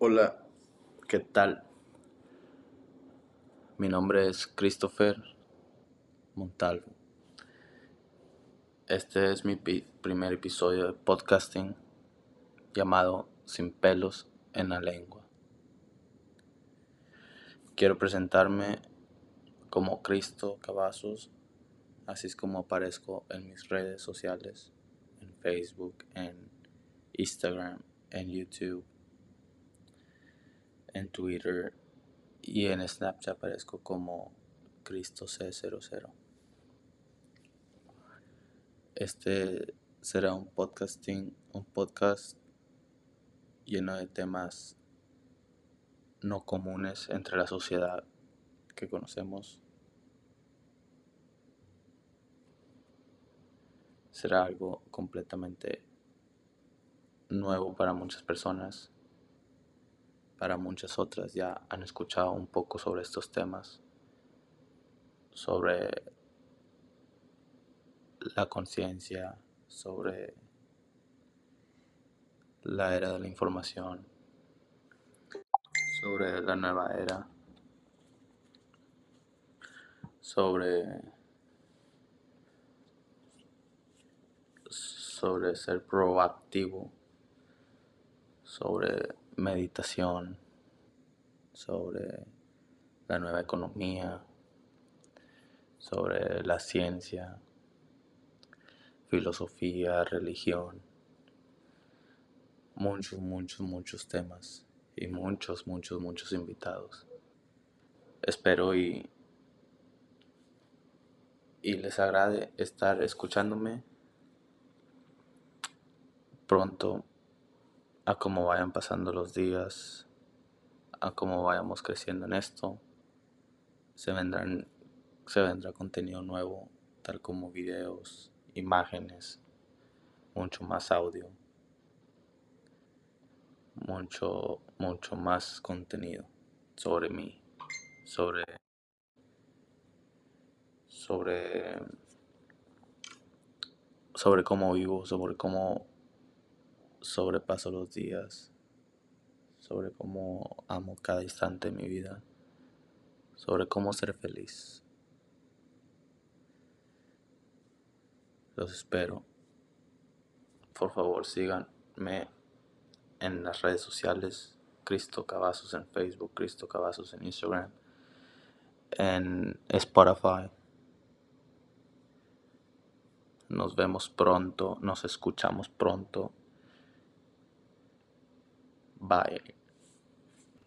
Hola, ¿qué tal? Mi nombre es Christopher Montalvo. Este es mi primer episodio de podcasting llamado Sin pelos en la lengua. Quiero presentarme como Cristo Cavazos, así es como aparezco en mis redes sociales, en Facebook, en Instagram, en YouTube en Twitter y en Snapchat aparezco como Cristo C00. Este será un podcasting, un podcast lleno de temas no comunes entre la sociedad que conocemos. Será algo completamente nuevo para muchas personas para muchas otras ya han escuchado un poco sobre estos temas, sobre la conciencia, sobre la era de la información, sobre la nueva era, sobre sobre ser proactivo, sobre meditación, sobre la nueva economía, sobre la ciencia, filosofía, religión, muchos, muchos, muchos temas y muchos, muchos, muchos invitados. Espero y, y les agrade estar escuchándome pronto a cómo vayan pasando los días, a cómo vayamos creciendo en esto. Se vendrán se vendrá contenido nuevo, tal como videos, imágenes, mucho más audio, mucho mucho más contenido sobre mí, sobre sobre sobre cómo vivo, sobre cómo sobrepaso los días, sobre cómo amo cada instante de mi vida, sobre cómo ser feliz. Los espero. Por favor, síganme en las redes sociales. Cristo Cavazos en Facebook, Cristo Cavazos en Instagram, en Spotify. Nos vemos pronto, nos escuchamos pronto. Bye.